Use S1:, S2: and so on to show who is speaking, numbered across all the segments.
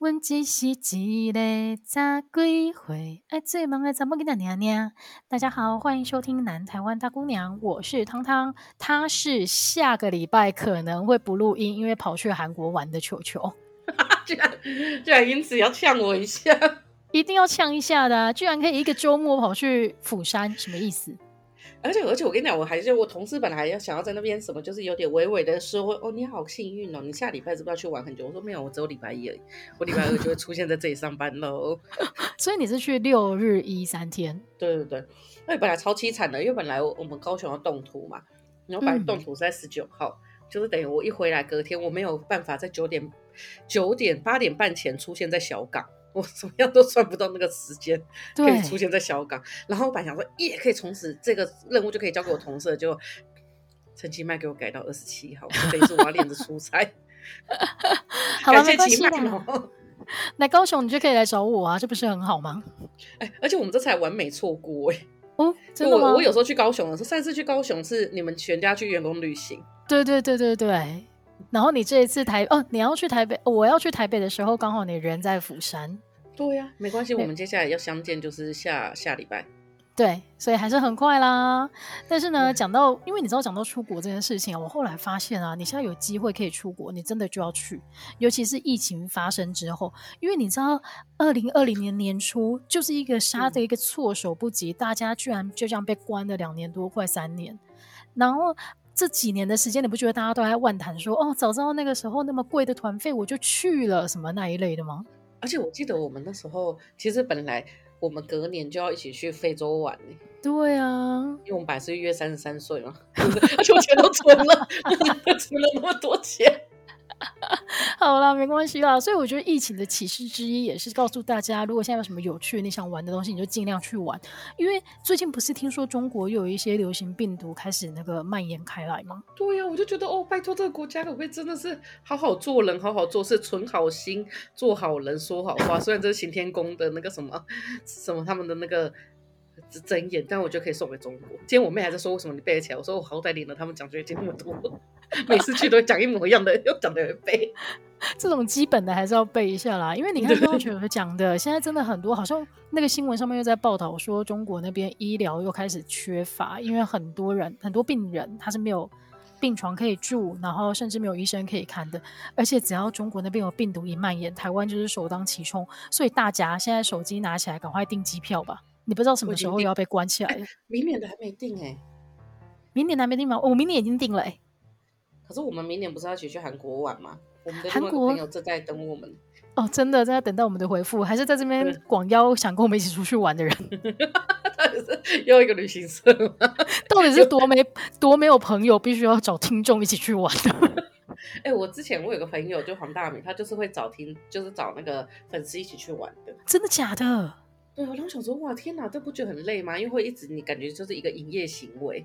S1: 阮只是一个十几岁爱最忙的查某囡仔娘娘。大家好，欢迎收听《南台湾大姑娘》，我是汤汤，她是下个礼拜可能会不录音，因为跑去韩国玩的球球。
S2: 居然居然因此要呛我一下，
S1: 一定要呛一下的啊，居然可以一个周末跑去釜山，什么意思？
S2: 而且而且我跟你讲，我还是我同事本来要想要在那边什么，就是有点委委的说哦，你好幸运哦，你下礼拜是不是要去玩很久？我说没有，我只有礼拜一而已，我礼拜二就会出现在这里上班喽。
S1: 所以你是去六日一三天？
S2: 对对对，那本来超凄惨的，因为本来我们高雄要动土嘛，然后本来动土是在十九号，嗯、就是等于我一回来隔天我没有办法在九点九点八点半前出现在小港。我怎么样都算不到那个时间可以出现在小港，然后我本来想说，耶，可以从此这个任务就可以交给我同事，就陈其迈给我改到二十七号，等于是我要练着出差。
S1: 好了，没关系。来高雄你就可以来找我啊，这不是很好吗？
S2: 哎，而且我们这次还完美错过哎。
S1: 哦，真的吗？
S2: 我我有时候去高雄的时候，上次去高雄是你们全家去员工旅行。
S1: 对对对对对。然后你这一次台哦，你要去台北，我要去台北的时候，刚好你人在釜山。
S2: 对呀、啊，没关系，我们接下来要相见就是下下礼拜。
S1: 对，所以还是很快啦。但是呢，讲到，因为你知道讲到出国这件事情啊，我后来发现啊，你现在有机会可以出国，你真的就要去，尤其是疫情发生之后，因为你知道，二零二零年年初就是一个杀的一个措手不及，嗯、大家居然就这样被关了两年多，快三年。然后这几年的时间，你不觉得大家都在万谈说，哦，早知道那个时候那么贵的团费，我就去了，什么那一类的吗？
S2: 而且我记得我们那时候，其实本来我们隔年就要一起去非洲玩呢。
S1: 对啊，
S2: 因为我们本来是约三十三岁嘛，而且我钱都存了，存了那么多钱。
S1: 好啦，没关系啦。所以我觉得疫情的启示之一，也是告诉大家，如果现在有什么有趣你想玩的东西，你就尽量去玩。因为最近不是听说中国又有一些流行病毒开始那个蔓延开来吗？
S2: 对呀、我就觉得哦，拜托这个国家可不可以真的是好好做人，好好做事，存好心，做好人，说好话。虽然这是行天宫的那个什么什么他们的那个。睁眼，但我觉得可以送给中国。今天我妹还在说，为什么你背得起来？我说我好歹领了他们奖学金那么多，每次去都讲一模一样的，又讲的会背。
S1: 这种基本的还是要背一下啦，因为你看 刚刚全讲的，现在真的很多，好像那个新闻上面又在报道说，中国那边医疗又开始缺乏，因为很多人很多病人他是没有病床可以住，然后甚至没有医生可以看的，而且只要中国那边有病毒一蔓延，台湾就是首当其冲，所以大家现在手机拿起来，赶快订机票吧。你不知道什么时候又要被关起来了？
S2: 明年的还没定哎、欸，
S1: 明年的还没定吗？我、哦、明年已经定了哎、欸。
S2: 可是我们明年不是要一起去韩国玩吗？我们的韩国朋友正在等我们
S1: 哦，真的在等待我们的回复，还是在这边广邀想跟我们一起出去玩的人？
S2: 到底是又一个旅行社吗？
S1: 到底是多没多没有朋友，必须要找听众一起去玩的？
S2: 哎、欸，我之前我有个朋友就黄大米，他就是会找听，就是找那个粉丝一起去玩的。
S1: 真的假的？
S2: 对，我都想说，哇，天哪，这不觉得很累吗？因为会一直你感觉就是一个营业行为。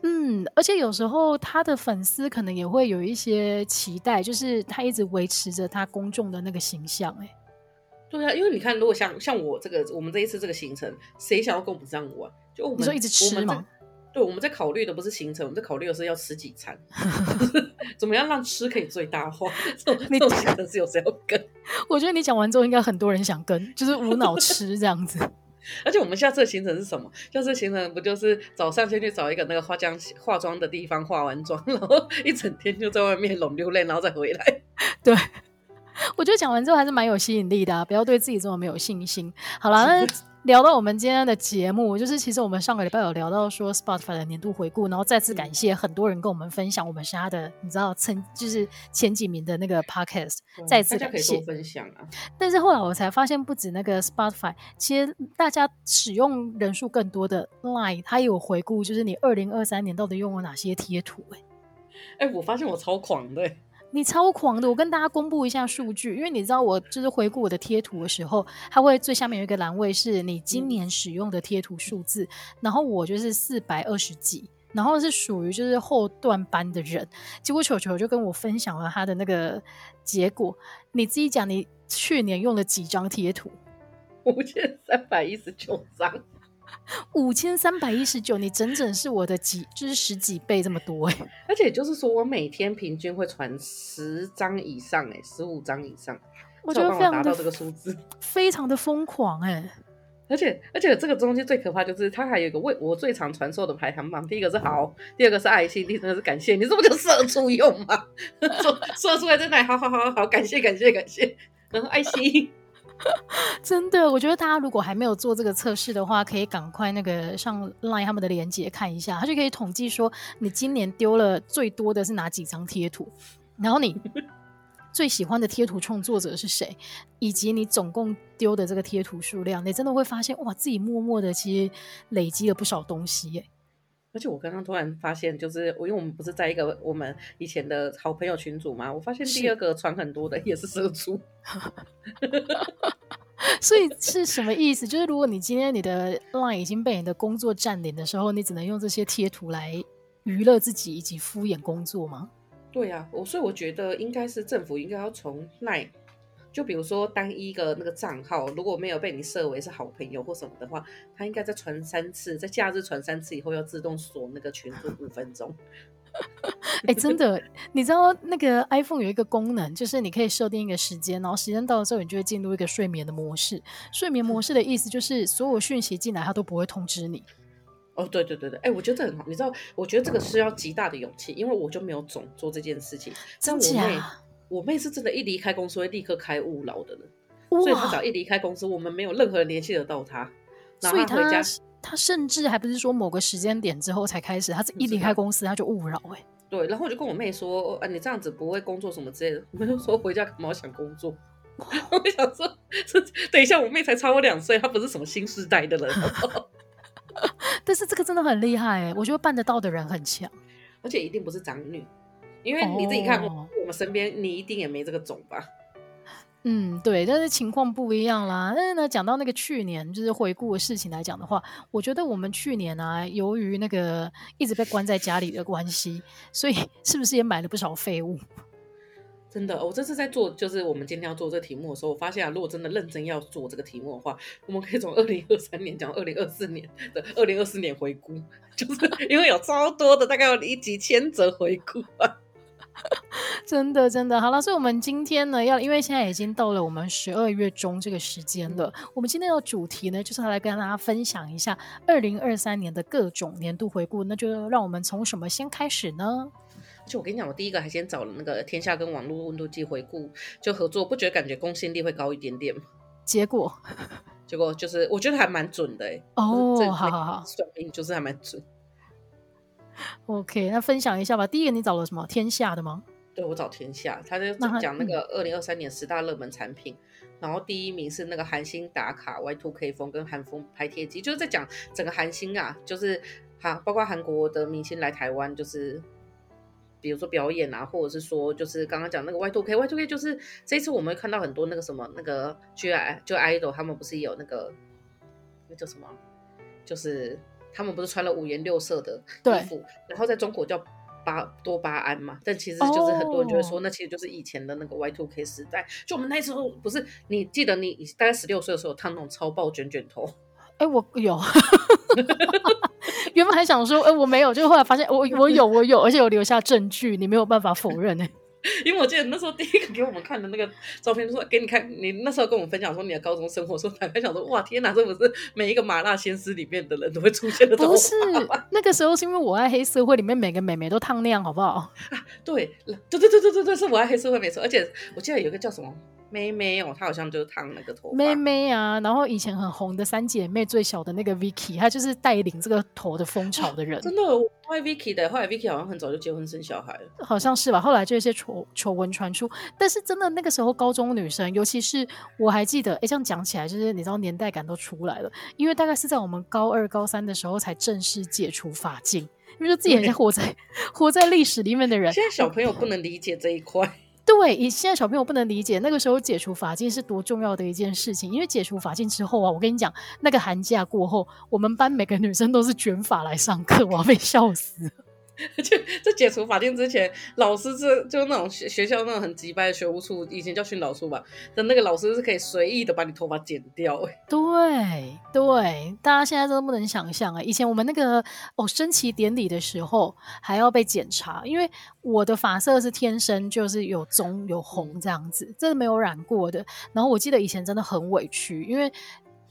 S1: 嗯，而且有时候他的粉丝可能也会有一些期待，就是他一直维持着他公众的那个形象。哎，
S2: 对啊，因为你看，如果像像我这个，我们这一次这个行程，谁想要跟我们这样玩？就我们
S1: 你说一直吃吗？
S2: 对，我们在考虑的不是行程，我们在考虑的是要吃几餐，怎么样让吃可以最大化。这种这种行程是有谁要跟？
S1: 我觉得你讲完之后，应该很多人想跟，就是无脑吃这样子。
S2: 而且我们下次的行程是什么？下次行程不就是早上先去找一个那个化妆化妆的地方化完妆，然后一整天就在外面拢溜泪，然后再回来。
S1: 对，我觉得讲完之后还是蛮有吸引力的，啊，不要对自己这么没有信心。好了，那。聊到我们今天的节目，就是其实我们上个礼拜有聊到说 Spotify 的年度回顾，然后再次感谢很多人跟我们分享我们其他的，你知道，曾就是前几名的那个 Podcast，再次感谢。
S2: 分享啊。
S1: 但是后来我才发现，不止那个 Spotify，其实大家使用人数更多的 Line，它也有回顾，就是你二零二三年到底用了哪些贴图、欸？
S2: 哎、欸，我发现我超狂的、欸。
S1: 你超狂的！我跟大家公布一下数据，因为你知道我就是回顾我的贴图的时候，它会最下面有一个栏位是你今年使用的贴图数字，嗯、然后我就是四百二十几，然后是属于就是后段班的人。结果球球就跟我分享了他的那个结果，你自己讲，你去年用了几张贴图？
S2: 五千三百一十九张。
S1: 五千三百一十九，你整整是我的几，就是十几倍这么多哎！
S2: 而且就是说我每天平均会传十张以上哎，十五张以上，
S1: 我觉得非常
S2: 达到这个数字，
S1: 非常的疯狂哎！
S2: 而且而且这个东西最可怕就是它还有一个为我最常传授的排行榜，第一个是好，第二个是爱心，第三个是感谢。你这不就社畜用吗？说说出来在那里，好好好好，感谢感谢感谢，然后爱心。
S1: 真的，我觉得大家如果还没有做这个测试的话，可以赶快那个上 LINE 他们的链接看一下，他就可以统计说你今年丢了最多的是哪几张贴图，然后你 最喜欢的贴图创作者是谁，以及你总共丢的这个贴图数量，你真的会发现哇，自己默默的其实累积了不少东西耶。
S2: 而且我刚刚突然发现，就是我因为我们不是在一个我们以前的好朋友群组嘛，我发现第二个传很多的也是社畜，
S1: 所以是什么意思？就是如果你今天你的 line 已经被你的工作占领的时候，你只能用这些贴图来娱乐自己以及敷衍工作吗？
S2: 对呀、啊，我所以我觉得应该是政府应该要从 line。就比如说，单一个那个账号如果没有被你设为是好朋友或什么的话，他应该再传三次，在假日传三次以后，要自动锁那个群组五分钟。
S1: 哎、欸，真的，你知道那个 iPhone 有一个功能，就是你可以设定一个时间，然后时间到了之后，你就会进入一个睡眠的模式。睡眠模式的意思就是，所有讯息进来，它都不会通知你。
S2: 哦，对对对对，哎、欸，我觉得这很好。你知道，我觉得这个是要极大的勇气，因为我就没有总做这件事情。
S1: 真假？
S2: 我妹是真的，一离开公司会立刻开勿扰的人，所以她只要一离开公司，我们没有任何人联系得到她。
S1: 所以她回家，她甚至还不是说某个时间点之后才开始，她一离开公司，她就勿扰。哎，
S2: 对，然后我就跟我妹说，啊，你这样子不会工作什么之类的。我妹就说回家干嘛想工作？我想说，等一下，我妹才差我两岁，她不是什么新时代的人。
S1: 但是这个真的很厉害哎，我觉得办得到的人很强，
S2: 而且一定不是长女。因为你自己看，我们身边你一定也没这个种吧？
S1: 嗯，对，但是情况不一样啦。但是呢，讲到那个去年就是回顾的事情来讲的话，我觉得我们去年啊，由于那个一直被关在家里的关系，所以 是不是也买了不少废物？
S2: 真的，我这次在做，就是我们今天要做这个题目的时候，我发现啊，如果真的认真要做这个题目的话，我们可以从二零二三年讲二零二四年的二零二四年回顾，就是因为有超多的，大概有一几千则回顾啊。
S1: 真的，真的好了，所以我们今天呢，要因为现在已经到了我们十二月中这个时间了，我们今天的主题呢，就是要来跟大家分享一下二零二三年的各种年度回顾。那就让我们从什么先开始呢？
S2: 就我跟你讲，我第一个还先找了那个天下跟网络温度计回顾，就合作，不觉得感觉公信力会高一点点吗？
S1: 结果，
S2: 结果就是我觉得还蛮准的哎、欸。
S1: 哦，好好好，
S2: 算命就是还蛮准。
S1: OK，那分享一下吧。第一个你找了什么？天下的吗？
S2: 对，我找天下，他就讲那个二零二三年十大热门产品，嗯、然后第一名是那个韩星打卡 Y2K 风跟韩风拍贴机，就是在讲整个韩星啊，就是韩包括韩国的明星来台湾，就是比如说表演啊，或者是说就是刚刚讲那个 Y2K，Y2K 就是这一次我们会看到很多那个什么那个 G I 就 idol 他们不是有那个那叫什么，就是。他们不是穿了五颜六色的衣服，然后在中国叫巴多巴胺嘛？但其实就是很多人就会说，那其实就是以前的那个 Y2K 时代。Oh. 就我们那时候不是，你记得你大概十六岁的时候烫那种超爆卷卷头？哎、欸，我有，原本还想说，哎、欸，我没有，就后来发现我我有我有，而且有留下证据，你没有办法否认哎。因为我记得那时候第一个给我们看的那个照片，说给你看，你那时候跟我们分享说你的高中生活，说坦白想说，哇天哪，这不是每一个麻辣鲜师里面的人都会出现的。不是，那个时候是因为我爱黑社会里面每个美眉都烫那样，好不好？啊，对，对对对对对对，是我爱黑社会没错，而且我记得有一个叫什么。妹妹哦，她好像就是烫那个头发。妹妹啊，然后以前很红的三姐妹最小的那个 Vicky，她就是带领这个头的风潮的人。啊、真的，我爱 Vicky 的，后来 Vicky 好像很早就结婚生小孩了，好像是吧？后来就一些丑丑闻传出，但是真的那个时候高中女生，尤其是我还记得，哎，这样讲起来就是你知道年代感都出来了，因为大概是在我们高二、高三的时候才正式解除法禁，因为就自己很像活在活在历史里面的人。现在小朋友不能理解这一块。对，以现在小朋友不能理解那个时候解除发禁是多重要的一件事情，因为解除发禁之后啊，我跟你讲，那个寒假过后，我们班每个女生都是卷发来上课，我要被笑死。就在解除法令之前，老师是就那种学学校那种很急败的学务处，以前叫训导处吧的那个老师是可以随意的把你头发剪掉。
S1: 对对，大家现在真的不能想象啊！以前我们那个哦升旗典礼的时候还要被检查，因为我的发色是天生就是有棕有红这样子，这是没有染过的。然后我记得以前真的很委屈，因为。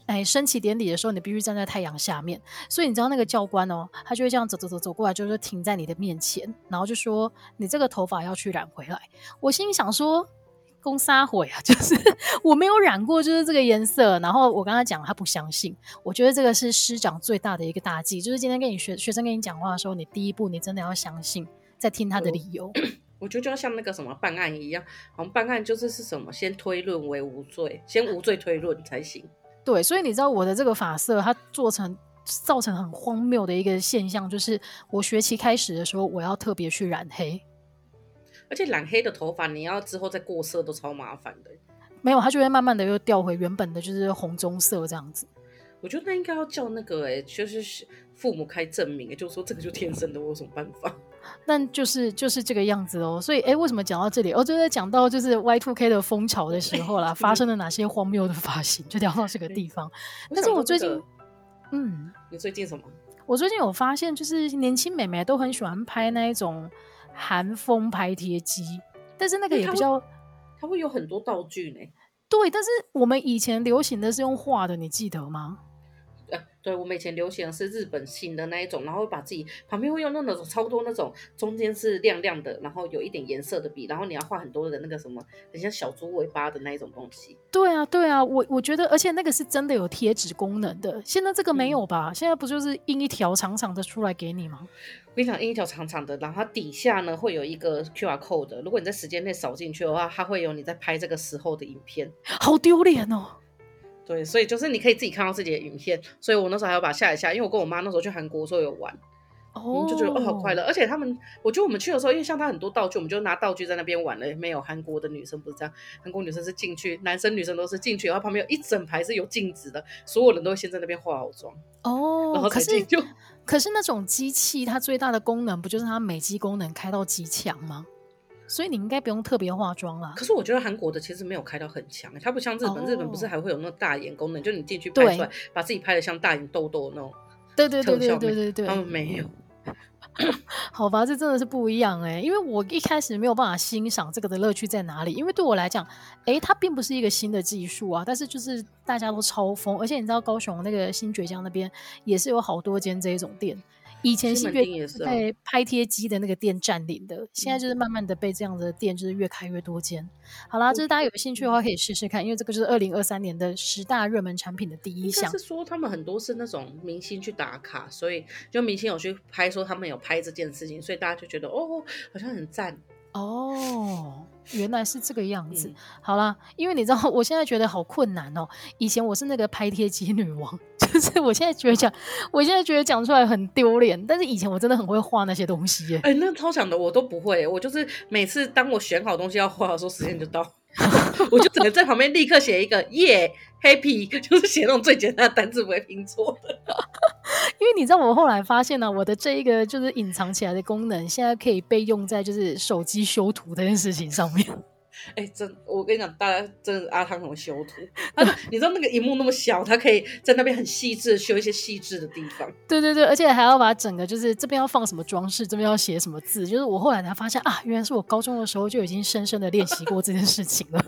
S1: 哎，升旗典礼的时候，你必须站在太阳下面，所以你知道那个教官哦，他就会这样走走走走过来，就是停在你的面前，然后就说：“你这个头发要去染回来。”我心里想说：“公杀毁啊！” 就是我没有染过，就是这个颜色。然后我跟他讲，他不相信。我觉得这个是师长最大的一个大忌，就是今天跟你学学生跟你讲话的时候，你第一步你真的要相信，再听他的理由。
S2: 我，我觉得就要像那个什么办案一样，我们办案就是是什么，先推论为无罪，先无罪推论才行。
S1: 对，所以你知道我的这个发色，它做成造成很荒谬的一个现象，就是我学期开始的时候，我要特别去染黑，
S2: 而且染黑的头发，你要之后再过色都超麻烦的。
S1: 没有，它就会慢慢的又掉回原本的就是红棕色这样子。
S2: 我觉得那应该要叫那个哎，就是父母开证明，就是说这个就天生的，我有什么办法？
S1: 但就是就是这个样子哦，所以哎，为什么讲到这里？哦，就在讲到就是 Y two K 的风潮的时候啦，发生了哪些荒谬的发型，就聊到这个地方。但是我最近，嗯，
S2: 你最近什么？
S1: 我最近有发现，就是年轻美眉都很喜欢拍那一种韩风拍贴机，但是那个也比较，
S2: 它会有很多道具呢。
S1: 对，但是我们以前流行的是用画的，你记得吗？
S2: 呃，对，我们以前流行的是日本型的那一种，然后把自己旁边会用那种超多那种中间是亮亮的，然后有一点颜色的笔，然后你要画很多的那个什么，很像小猪尾巴的那一种东西。
S1: 对啊，对啊，我我觉得，而且那个是真的有贴纸功能的，现在这个没有吧？嗯、现在不就是印一条长长的出来给你吗？
S2: 我跟你讲，印一条长长的，然后它底下呢会有一个 QR code，如果你在时间内扫进去的话，它会有你在拍这个时候的影片。
S1: 好丢脸哦！
S2: 对，所以就是你可以自己看到自己的影片，所以我那时候还要把它下一下，因为我跟我妈那时候去韩国的时候有玩，哦，就觉得哦好快乐，而且他们，我觉得我们去的时候，因为像他很多道具，我们就拿道具在那边玩了，没有韩国的女生不是这样，韩国女生是进去，男生女生都是进去，然后旁边有一整排是有镜子的，所有人都会先在那边化好妆，
S1: 哦，
S2: 然后才进就，
S1: 可是那种机器它最大的功能不就是它美肌功能开到极强吗？所以你应该不用特别化妆啦。
S2: 可是我觉得韩国的其实没有开到很强，它不像日本，oh. 日本不是还会有那种大眼功能，就你进去拍出来，把自己拍的像大眼痘痘那种。
S1: 对对对对对对对，
S2: 他们没有。
S1: 好吧，这真的是不一样哎、欸，因为我一开始没有办法欣赏这个的乐趣在哪里，因为对我来讲，哎、欸，它并不是一个新的技术啊，但是就是大家都超疯，而且你知道高雄那个新崛江那边也是有好多间这一种店。以前是被拍贴机的那个店占领的，哦，现在就是慢慢的被这样的店就是越开越多间。好啦，就是大家有兴趣的话可以试试看，因为这个就是二零二三年的十大热门产品的第一项。
S2: 是说他们很多是那种明星去打卡，所以就明星有去拍，说他们有拍这件事情，所以大家就觉得哦，好像很赞。
S1: 哦，原来是这个样子。嗯、好啦，因为你知道，我现在觉得好困难哦。以前我是那个拍贴机女王，就是我现在觉得讲，我现在觉得讲出来很丢脸。但是以前我真的很会画那些东西耶。
S2: 哎、欸，那超强的我都不会，我就是每次当我选好东西要画的时候，时间就到。我就只能在旁边立刻写一个耶、，happy，就是写那种最简单的单字不会拼错的。
S1: 因为你知道，我后来发现呢、我的这一个就是隐藏起来的功能，现在可以被用在就是手机修图这件事情上面。
S2: 哎、真我跟你讲，大家真的阿汤很会修图。他你知道那个荧幕那么小，他可以在那边很细致的修一些细致的地方。
S1: 对对对，而且还要把整个就是这边要放什么装饰，这边要写什么字。就是我后来才发现啊，原来是我高中的时候就已经深深的练习过这件事情了。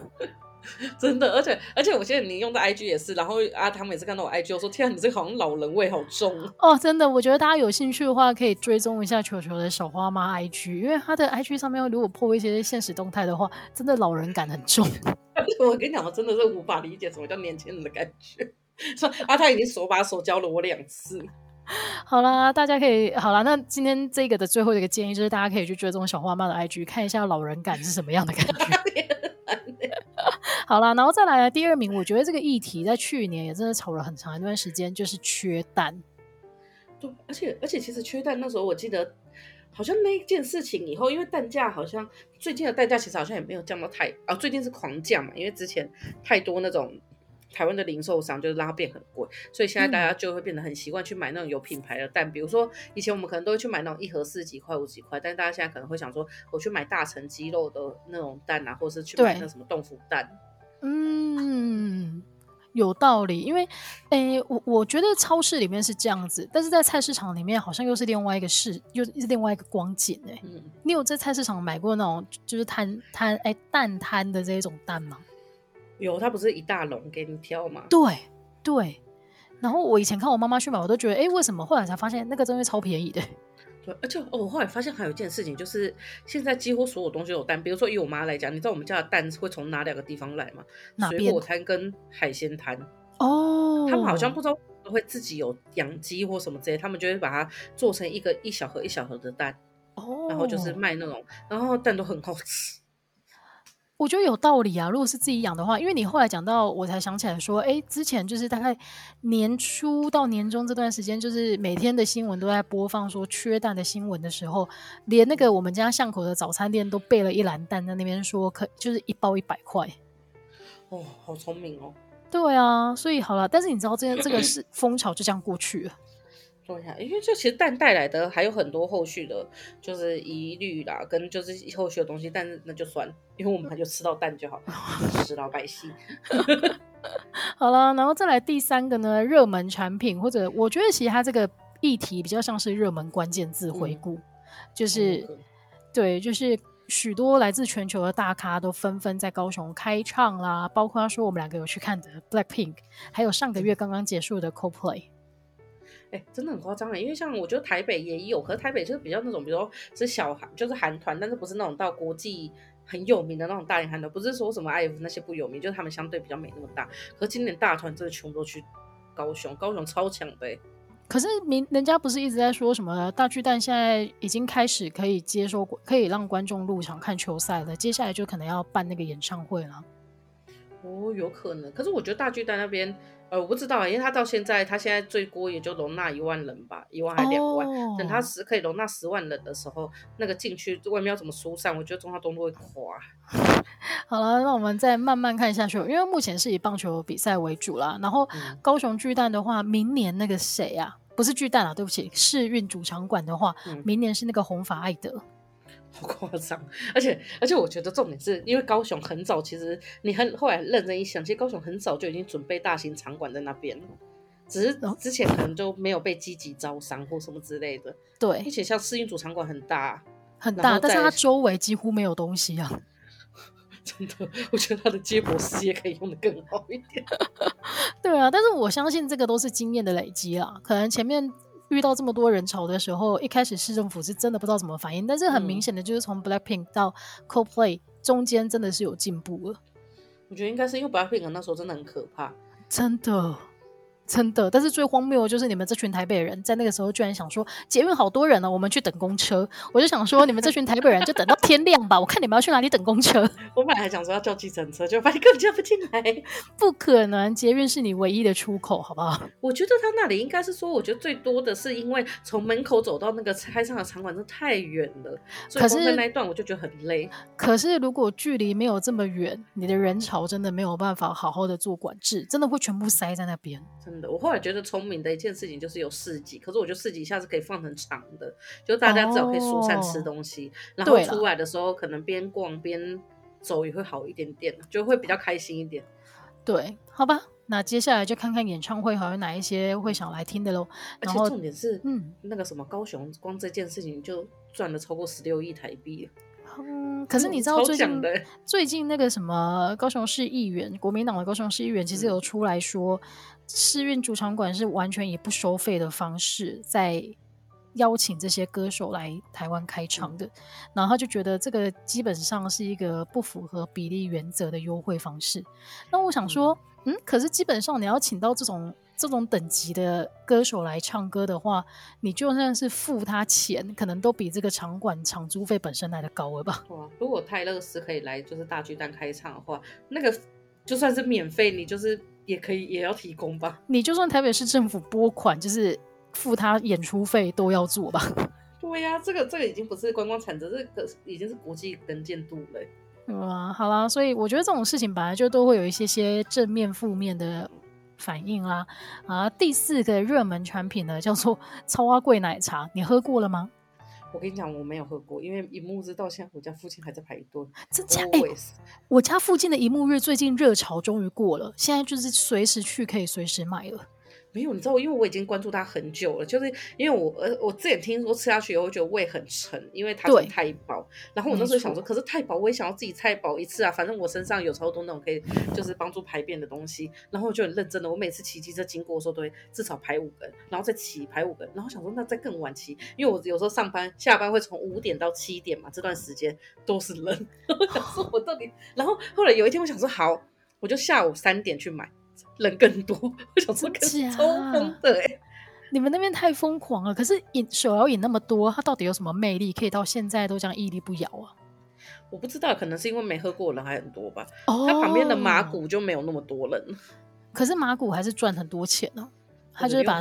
S2: 真的，而且而且我现在你用的 IG 也是，然后阿汤每次看到我 IG，我说天啊，你这个好像老人味好重
S1: 哦。真的，我觉得大家有兴趣的话，可以追踪一下球球的小花妈 IG，因为他的 IG 上面如果 po 一些现实动态的话，真的老人感很重。
S2: 我跟你讲，我真的是无法理解什么叫年轻人的感觉。说阿汤已经手把手教了我两次。
S1: 好啦，大家可以好啦，那今天这个的最后一个建议就是，大家可以去追踪小花妈的 IG，看一下老人感是什么样的感觉。好了，然后再来第二名，我觉得这个议题在去年也真的吵了很长一段时间，就是缺蛋。
S2: 对，而且而且其实缺蛋那时候，我记得好像那件事情以后，因为蛋价好像最近的蛋价其实好像也没有降到太啊，最近是狂降嘛，因为之前太多那种台湾的零售商就是让它变很贵，所以现在大家就会变得很习惯去买那种有品牌的蛋，嗯、比如说以前我们可能都会去买那种一盒四几块五几块，但是大家现在可能会想说，我去买大成鸡肉的那种蛋啊，或者是去买那什么豆腐蛋。
S1: 嗯，有道理，因为诶、欸，我我觉得超市里面是这样子，但是在菜市场里面好像又是另外一个市，又是另外一个光景诶、欸。嗯，你有在菜市场买过那种就是摊摊诶蛋摊的这种蛋吗？
S2: 有，它不是一大笼给你挑吗？
S1: 对对，然后我以前看我妈妈去买，我都觉得，哎，为什么？后来才发现那个真的超便宜的。
S2: 对，而且哦，我后来发现还有一件事情，就是现在几乎所有东西有蛋。比如说以我妈来讲，你知道我们家的蛋会从哪两个地方
S1: 来吗？
S2: 水果摊跟海鲜摊。
S1: 哦，
S2: 他们好像不知道会自己有养鸡或什么之类，他们就会把它做成一个一小盒一小盒的蛋。哦，然后就是卖那种，然后蛋都很好吃。
S1: 我觉得有道理啊！如果是自己养的话，因为你后来讲到，我才想起来说，哎，之前就是大概年初到年终这段时间，就是每天的新闻都在播放说缺蛋的新闻的时候，连那个我们家巷口的早餐店都备了一篮蛋在那边说，可就是一包一百块。
S2: 哦，好聪明哦！
S1: 对啊，所以好了，但是你知道，这这个是 风潮就这样过去了。
S2: 说一下，因为这其实蛋带来的还有很多后续的，就是疑虑啦，跟就是后续的东西，但是那就算，因为我们就吃到蛋就好，吃老百姓。
S1: 好了，然后再来第三个呢，热门产品，或者我觉得其实它这个议题比较像是热门关键字回顾，嗯、就是、嗯、对，就是许多来自全球的大咖都纷纷在高雄开唱啦，包括他说我们两个有去看的 Blackpink，还有上个月刚刚结束的 Coldplay。
S2: 哎、欸，真的很夸张哎，因为像我觉得台北也有，可是台北就是比较那种，比如说是小韩，就是韩团，但是不是那种到国际很有名的那种大型韩团，不是说什么 IVE 那些不有名，就是他们相对比较没那么大。可是今年大团真的全部都去高雄，高雄超强的。
S1: 可是明人家不是一直在说什么大巨蛋现在已经开始可以接受，可以让观众入场看球赛了，接下来就可能要办那个演唱会了。
S2: 哦，有可能。可是我觉得大巨蛋那边。呃，我不知道，因为他到现在，他现在最多也就容纳一万人吧，一万还两万。Oh. 等他十可以容纳十万人的时候，那个禁区外面要怎么疏散？我觉得中华东路会垮。
S1: 好了，那我们再慢慢看下去，因为目前是以棒球比赛为主啦。然后高雄巨蛋的话，明年那个谁啊？不是巨蛋啊，对不起，世运主场馆的话，嗯、明年是那个红发艾德。
S2: 好夸张，而且而且我觉得重点是因为高雄很早，其实你很后来认真一想，其实高雄很早就已经准备大型场馆在那边了，只是之前可能就没有被积极招商或什么之类的。
S1: 对，
S2: 而且像世运主场馆很大
S1: 很大，但是它周围几乎没有东西啊。
S2: 真的，我觉得它的接驳事业可以用的更好一点。
S1: 对啊，但是我相信这个都是经验的累积啦，可能前面。遇到这么多人潮的时候，一开始市政府是真的不知道怎么反应，但是很明显的就是从 Blackpink 到 Coldplay 中间真的是有进步了。
S2: 我觉得应该是因为 Blackpink 那时候真的很可怕，
S1: 真的。真的，但是最荒谬的就是你们这群台北人在那个时候居然想说捷运好多人呢，我们去等公车。我就想说你们这群台北人就等到天亮吧，我看你们要去哪里等公车。
S2: 我本来还想说要叫计程车，就发现根本叫不进来。
S1: 不可能，捷运是你唯一的出口，好不好？
S2: 我觉得他那里应该是说，我觉得最多的是因为从门口走到那个开上的场馆真的太远了，所以在那一段我就觉得很累。
S1: 可是如果距离没有这么远，你的人潮真的没有办法好好的做管制，真的会全部塞在那边。
S2: 真的，我后来觉得聪明的一件事情就是有市集，可是我觉得市集下子可以放成长的，就大家至少可以疏散吃东西，哦、然后出来的时候可能边逛边走也会好一点点，就会比较开心一点。
S1: 对，好吧，那接下来就看看演唱会还有哪一些会想来听的喽。
S2: 而且重点是，嗯，那个什么高雄，光这件事情就赚了超过十六亿台币。
S1: 嗯，可是你知道最近最近那个什么高雄市议员，国民党的高雄市议员其实有出来说。嗯世运主场馆是完全以不收费的方式在邀请这些歌手来台湾开唱的，然后他就觉得这个基本上是一个不符合比例原则的优惠方式。那我想说，嗯，可是基本上你要请到这种这种等级的歌手来唱歌的话，你就算是付他钱，可能都比这个场馆场租费本身来的高了吧？
S2: 哇，如果泰勒斯可以来就是大巨蛋开唱的话，那个就算是免费，你就是。也可以，也要提供吧。
S1: 你就算台北市政府拨款，就是付他演出费，都要做吧。
S2: 对呀、啊，这个这个已经不是观光产值，这个已经是国际能见度了。
S1: 嗯，好啦，所以我觉得这种事情本来就都会有一些些正面、负面的反应啦。啊，第四个热门产品呢，叫做超阿贵奶茶，你喝过了吗？
S2: 我跟你讲，我没有喝过，因为一木日到现在我家附近还在排队。
S1: 真假？哎、欸，我家附近的银木日最近热潮终于过了，现在就是随时去可以随时买了。
S2: 没有，你知道，因为我已经关注它很久了，就是因为我呃，我之前听说吃下去以后觉得胃很沉，因为它是太饱。然后我那时候想说，可是太饱，我也想要自己太饱一次啊，反正我身上有超多那种可以就是帮助排便的东西。然后我就很认真的，我每次骑机车经过的时候都会至少排五根，然后再骑排五根。然后想说，那再更晚骑，因为我有时候上班下班会从五点到七点嘛，这段时间都是人。我想说我到底，然后后来有一天我想说，好，我就下午三点去买。人更多，我想说超疯的哎、欸！
S1: 你们那边太疯狂了。可是饮手摇饮那么多，它到底有什么魅力，可以到现在都这样屹立不摇啊？
S2: 我不知道，可能是因为没喝过的人还很多吧。哦，它旁边的马古就没有那么多人。
S1: 可是马古还是赚很多钱呢、啊。他就是把。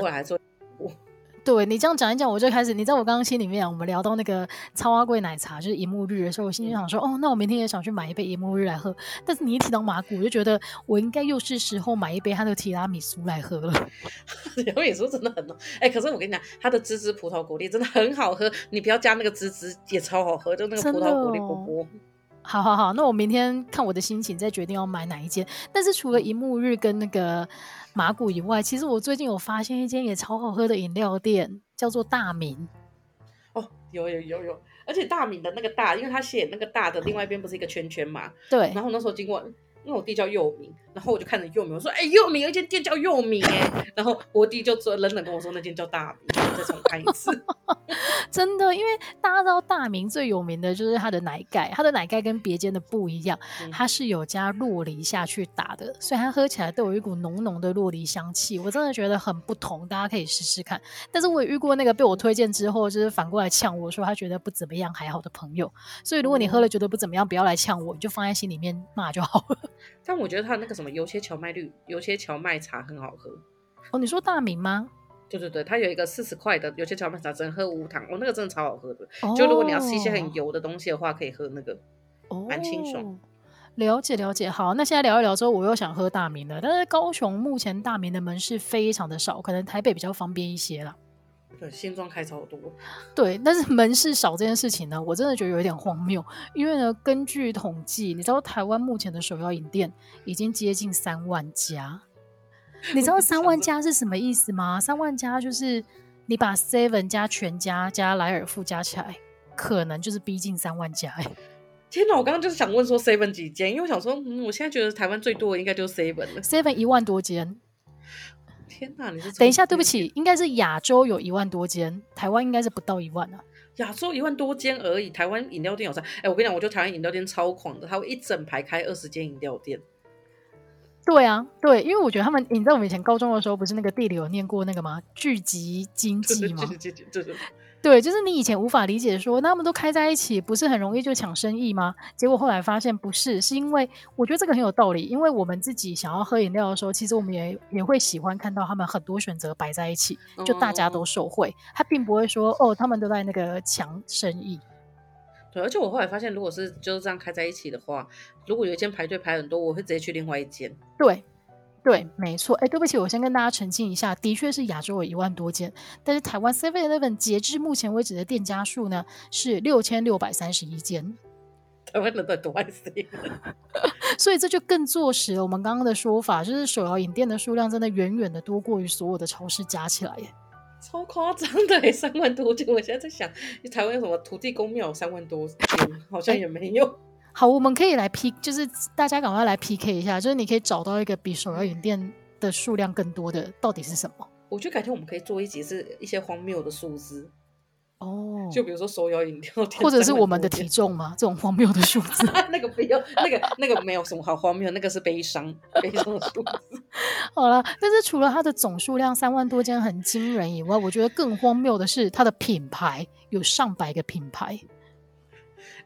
S1: 对，你这样讲一讲，我就开始。你知道我刚刚心里面，我们聊到那个超阿贵奶茶，就是一沐日的时候，我心里想说，哦，那我明天也想去买一杯一沐日来喝。但是你一提到麻古，我就觉得我应该又是时候买一杯它的提拉米苏来喝了。
S2: 提拉米苏真的很浓，哎、欸，可是我跟你讲，它的芝芝葡萄果粒真的很好喝，你不要加那个芝芝也超好喝，就那个葡萄果粒波波。
S1: 好好好，那我明天看我的心情再决定要买哪一间。但是除了一沐日跟那个麻古以外，其实我最近有发现一间也超好喝的饮料店，叫做大明。
S2: 哦，有有有有，而且大明的那个大，因为他写那个大的另外一边不是一个圈圈嘛？
S1: 对。
S2: 然后那时候经过。因为我弟叫佑明，然后我就看着佑明，我说：“哎、欸，佑明有一间店叫佑明哎。”然后我弟就说冷冷跟我说：“那间叫大明。”再重看一次。
S1: 真的，因为大家知道大明最有名的就是它的奶盖，它的奶盖跟别间的不一样，它是有加洛梨下去打的，所以它喝起来都有一股浓浓的洛梨香气。我真的觉得很不同，大家可以试试看。但是我也遇过那个被我推荐之后，就是反过来呛我说他觉得不怎么样，还好的朋友。所以如果你喝了觉得不怎么样，不要来呛我，你就放在心里面骂就好了。
S2: 但我觉得它那个什么油切荞麦绿、油切荞麦茶很好喝
S1: 哦。你说大明吗？
S2: 对对对，它有一个四十块的有些荞麦茶，只能喝无糖。哦，那个真的超好喝的。哦、就如果你要吃一些很油的东西的话，可以喝那个，哦，蛮清爽。
S1: 了解了解，好，那现在聊一聊之后，我又想喝大明了。但是高雄目前大明的门市非常的少，可能台北比较方便一些啦。
S2: 对，新庄开超多。
S1: 对，但是门市少这件事情呢，我真的觉得有一点荒谬。因为呢，根据统计，你知道台湾目前的手摇饮店已经接近三万家。你知道三万家是什么意思吗？三万家就是你把 Seven 加全家加莱尔富加起来，可能就是逼近三万家。哎，
S2: 天哪！我刚刚就是想问说 Seven 几间，因为我想说，嗯，我现在觉得台湾最多的应该就是 Seven 了。
S1: Seven 一万多间。
S2: 天哪！你是
S1: 等一下，对不起，应该是亚洲有一万多间，台湾应该是不到一万啊。
S2: 亚洲一万多间而已，台湾饮料店有三。哎、欸，我跟你讲，我觉得台湾饮料店超狂的，他会一整排开二十间饮料店。
S1: 对啊，对，因为我觉得他们，你知道我们以前高中的时候不是那个地理有念过那个吗？聚集经济吗？对，就是你以前无法理解说，那他们都开在一起，不是很容易就抢生意吗？结果后来发现不是，是因为我觉得这个很有道理，因为我们自己想要喝饮料的时候，其实我们也也会喜欢看到他们很多选择摆在一起，就大家都受惠，他并不会说哦，他们都在那个抢生意。
S2: 对，而且我后来发现，如果是就是这样开在一起的话，如果有一间排队排很多，我会直接去另外一间。
S1: 对。对，没错。哎，对不起，我先跟大家澄清一下，的确是亚洲有一万多间，但是台湾 Seven Eleven 截至目前为止的店家数呢是六千六百三十一间。
S2: 台湾人多爱 Seven，
S1: 所以这就更坐实了我们刚刚的说法，就是手摇饮店的数量真的远远的多过于所有的超市加起来耶，
S2: 超夸张的，三万多间。我现在在想，台湾有什么土地公庙三万多间，好像也没有。
S1: 好，我们可以来 P，就是大家赶快来 PK 一下，就是你可以找到一个比手摇饮店的数量更多的，到底是什么？
S2: 我觉得改天我们可以做一集，是一些荒谬的数字
S1: 哦，
S2: 就比如说手摇饮料，
S1: 或者是我们的体重吗？这种荒谬的数字，
S2: 那个不要，那个那个没有什么好荒谬，那个是悲伤悲伤的数字。
S1: 好了，但是除了它的总数量三万多间很惊人以外，我觉得更荒谬的是它的品牌有上百个品牌。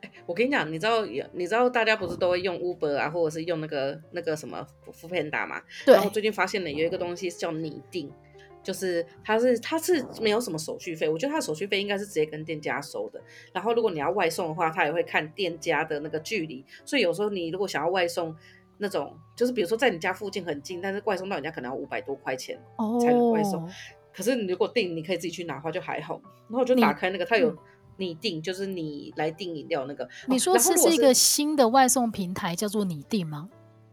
S2: 我跟你讲，你知道，你知道大家不是都会用 Uber 啊，或者是用那个那个什么 Foodpanda 嘛？对。然后最近发现了有一个东西是叫拟定，就是它是它是没有什么手续费，我觉得它的手续费应该是直接跟店家收的。然后如果你要外送的话，它也会看店家的那个距离，所以有时候你如果想要外送那种，就是比如说在你家附近很近，但是外送到你家可能要五百多块钱才能外送。Oh. 可是你如果订，你可以自己去拿的话就还好。然后我就打开那个，它有你订，就是你来订饮料那个。
S1: 你说这是一个新的外送平台，叫做你订吗？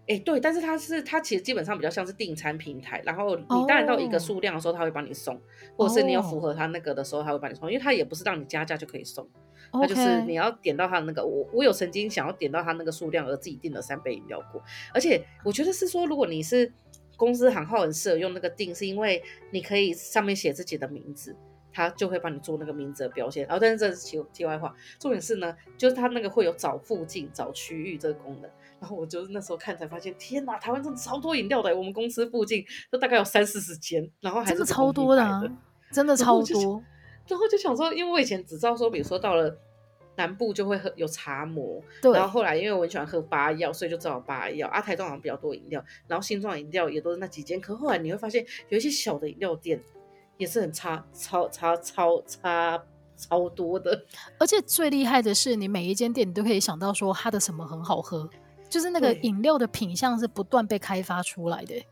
S2: 哎、欸，对，但是它是它其实基本上比较像是订餐平台，然后你当然到一个数量的时候，他会帮你送，oh. 或者是你有符合它那个的时候，他会帮你送，因为它也不是让你加价就可以送，他就是你要点到他的那个。我我有曾经想要点到他那个数量而自己订了三杯饮料过，而且我觉得是说，如果你是公司行号很适合用那个订，是因为你可以上面写自己的名字。他就会帮你做那个名字的标签，然后但是这是题题外话，重点是呢，就是他那个会有找附近、找区域这个功能。然后我就是那时候看才发现，天哪，台湾真的超多饮料的，我们公司附近都大概有三四十间，然后还是
S1: 超多的，啊，真的超多。
S2: 然后就想说，因为我以前只知道说，比如说到了南部就会喝有茶魔，
S1: 对。
S2: 然后后来因为我很喜欢喝八药，所以就知道八药。啊，台中好像比较多饮料，然后新庄饮料也都是那几间。可后来你会发现，有一些小的饮料店。也是很差，超差超差超多的。
S1: 而且最厉害的是，你每一间店你都可以想到说它的什么很好喝，就是那个饮料的品相是不断被开发出来的。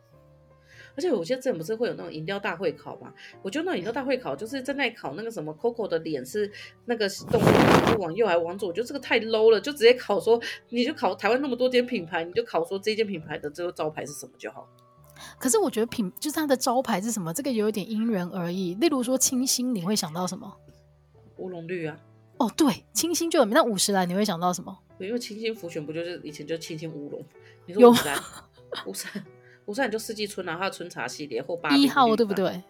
S2: 而且有些店不是会有那种饮料大会考嘛？我觉得那饮料大会考就是在那考那个什么 Coco 的脸是那个动物往右还是往左？我觉得这个太 low 了，就直接考说你就考台湾那么多间品牌，你就考说这间品牌的这个招牌是什么就好。
S1: 可是我觉得品就是它的招牌是什么，这个有点因人而异。例如说清新，你会想到什么？
S2: 乌龙绿啊。
S1: 哦，对，清新就有名。那五十岚你会想到什么？
S2: 因为清新福泉不就是以前就清新乌龙？你说五十岚，五十岚，五十岚就四季春啊，它的春茶系列或八
S1: 一号对不对？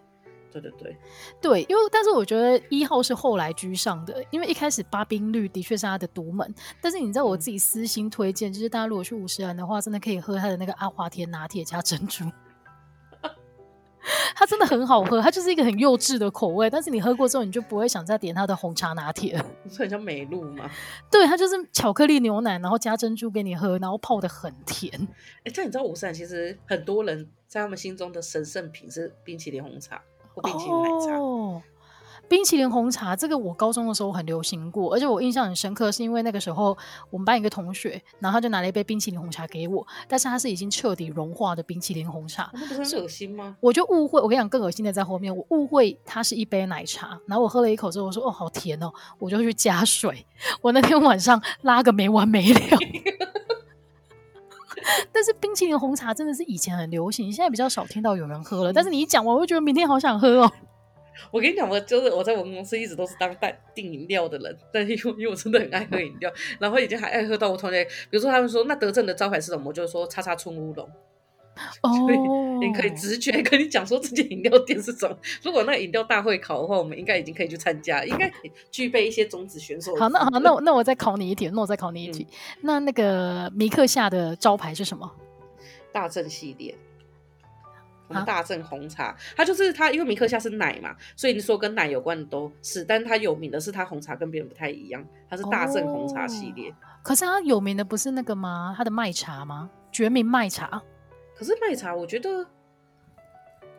S2: 对对对
S1: 对，因为但是我觉得一号是后来居上的，因为一开始八冰绿的确是它的独门。但是你知道我自己私心推荐，就是大家如果去五十岚的话，真的可以喝它的那个阿华田拿铁加珍珠。它真的很好喝，它就是一个很幼稚的口味，但是你喝过之后，你就不会想再点它的红茶拿铁了。
S2: 不是很像美露吗？
S1: 对，它就是巧克力牛奶，然后加珍珠给你喝，然后泡的很甜。
S2: 哎，但你知道五十岚其实很多人在他们心中的神圣品是冰淇淋红茶或冰淇淋奶茶。哦冰淇淋红茶这个我高中的时候很流行过，而且我印象很深刻，是因为那个时候我们班一个同学，然后他就拿了一杯冰淇淋红茶给我，但是它是已经彻底融化的冰淇淋红茶，那不是很恶心吗？
S1: 我就误会，我跟你讲更恶心的在后面，我误会它是一杯奶茶，然后我喝了一口之后，我说哦好甜哦，我就去加水，我那天晚上拉个没完没了。但是冰淇淋红茶真的是以前很流行，现在比较少听到有人喝了，但是你一讲完，我就觉得明天好想喝哦。
S2: 我跟你讲，我就是我在我们公司一直都是当带订饮料的人，但是因为因为我真的很爱喝饮料，然后已经还爱喝到我同学，比如说他们说那德政的招牌是什么，我就说叉叉春乌龙。哦，你可以直觉跟你讲说这间饮料店是什么。如果那个饮料大会考的话，我们应该已经可以去参加，应该具备一些种子选手。
S1: 好，那好，那我那我再考你一题，那我再考你一题。嗯、那那个米克夏的招牌是什么？
S2: 大正系列。大正红茶，啊、它就是它，因为米克夏是奶嘛，所以你说跟奶有关的都是，但它有名的是它红茶跟别人不太一样，它是大正红茶系列。哦、
S1: 可是它有名的不是那个吗？它的麦茶吗？决明麦茶。
S2: 可是麦茶我觉得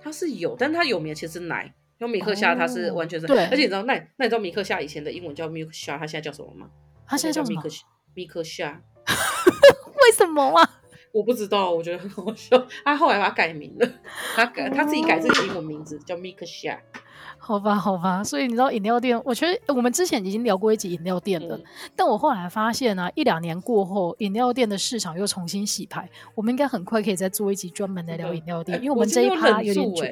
S2: 它是有，但它有名的其实是奶，因为米克夏它是完全是、哦、对，而且你知道那那你知道米克夏以前的英文叫 milk 夏，它现在叫什么吗？
S1: 它现在叫米克
S2: 米克夏。
S1: 为什么啊？
S2: 我不知道，我觉得很好笑。他后来把它改名了，他改他自己改自己英文名字叫 Milk Sha。
S1: 好吧，好吧。所以你知道饮料店，我觉得我们之前已经聊过一集饮料店了。嗯、但我后来发现呢、啊，一两年过后，饮料店的市场又重新洗牌。我们应该很快可以再做一集专门来聊饮料店，嗯、因为我们这一趴有点久。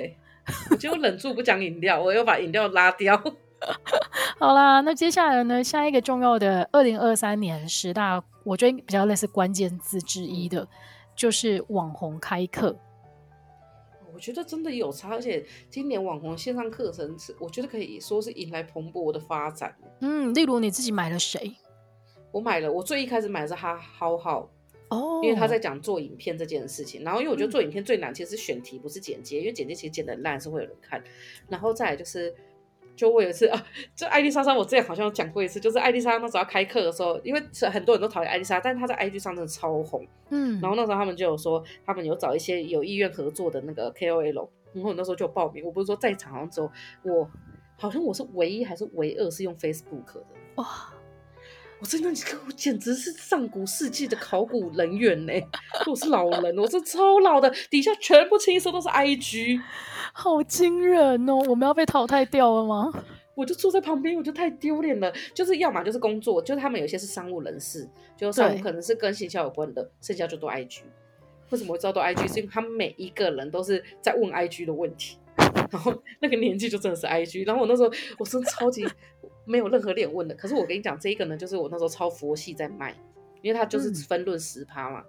S2: 我就忍住不讲饮料，我又把饮料拉掉。
S1: 好啦，那接下来呢，下一个重要的二零二三年十大，我觉得比较类似关键字之一的。就是网红开课，
S2: 我觉得真的有差，而且今年网红线上课程是，我觉得可以说是迎来蓬勃的发展。
S1: 嗯，例如你自己买了谁？
S2: 我买了，我最一开始买的是哈浩浩哦，因为他在讲做影片这件事情。然后因为我觉得做影片最难，其实是选题，不是剪接，因为剪接其实剪的烂是会有人看。然后再来就是。就我有一次啊，就艾丽莎莎，我之前好像有讲过一次，就是艾丽莎那时候要开课的时候，因为很多人都讨厌艾丽莎，但是她在 IG 上真的超红，嗯，然后那时候他们就有说，他们有找一些有意愿合作的那个 KOL，然后我那时候就报名，我不是说在场好像只有我，好像我是唯一还是唯二是用 Facebook 的。哇！我真的，你我简直是上古世纪的考古人员呢！我是老人，我是超老的，底下全部清一色都是 IG，
S1: 好惊人哦！我们要被淘汰掉了吗？
S2: 我就坐在旁边，我就太丢脸了。就是要么就是工作，就是他们有些是商务人士，就商务可能是跟行销有关的，剩下就都 IG。为什么我知道都 IG？是因为他们每一个人都是在问 IG 的问题，然后那个年纪就真的是 IG。然后我那时候我真的超级。没有任何脸问的，可是我跟你讲，这一个呢，就是我那时候超佛系在卖，因为他就是分论十趴嘛，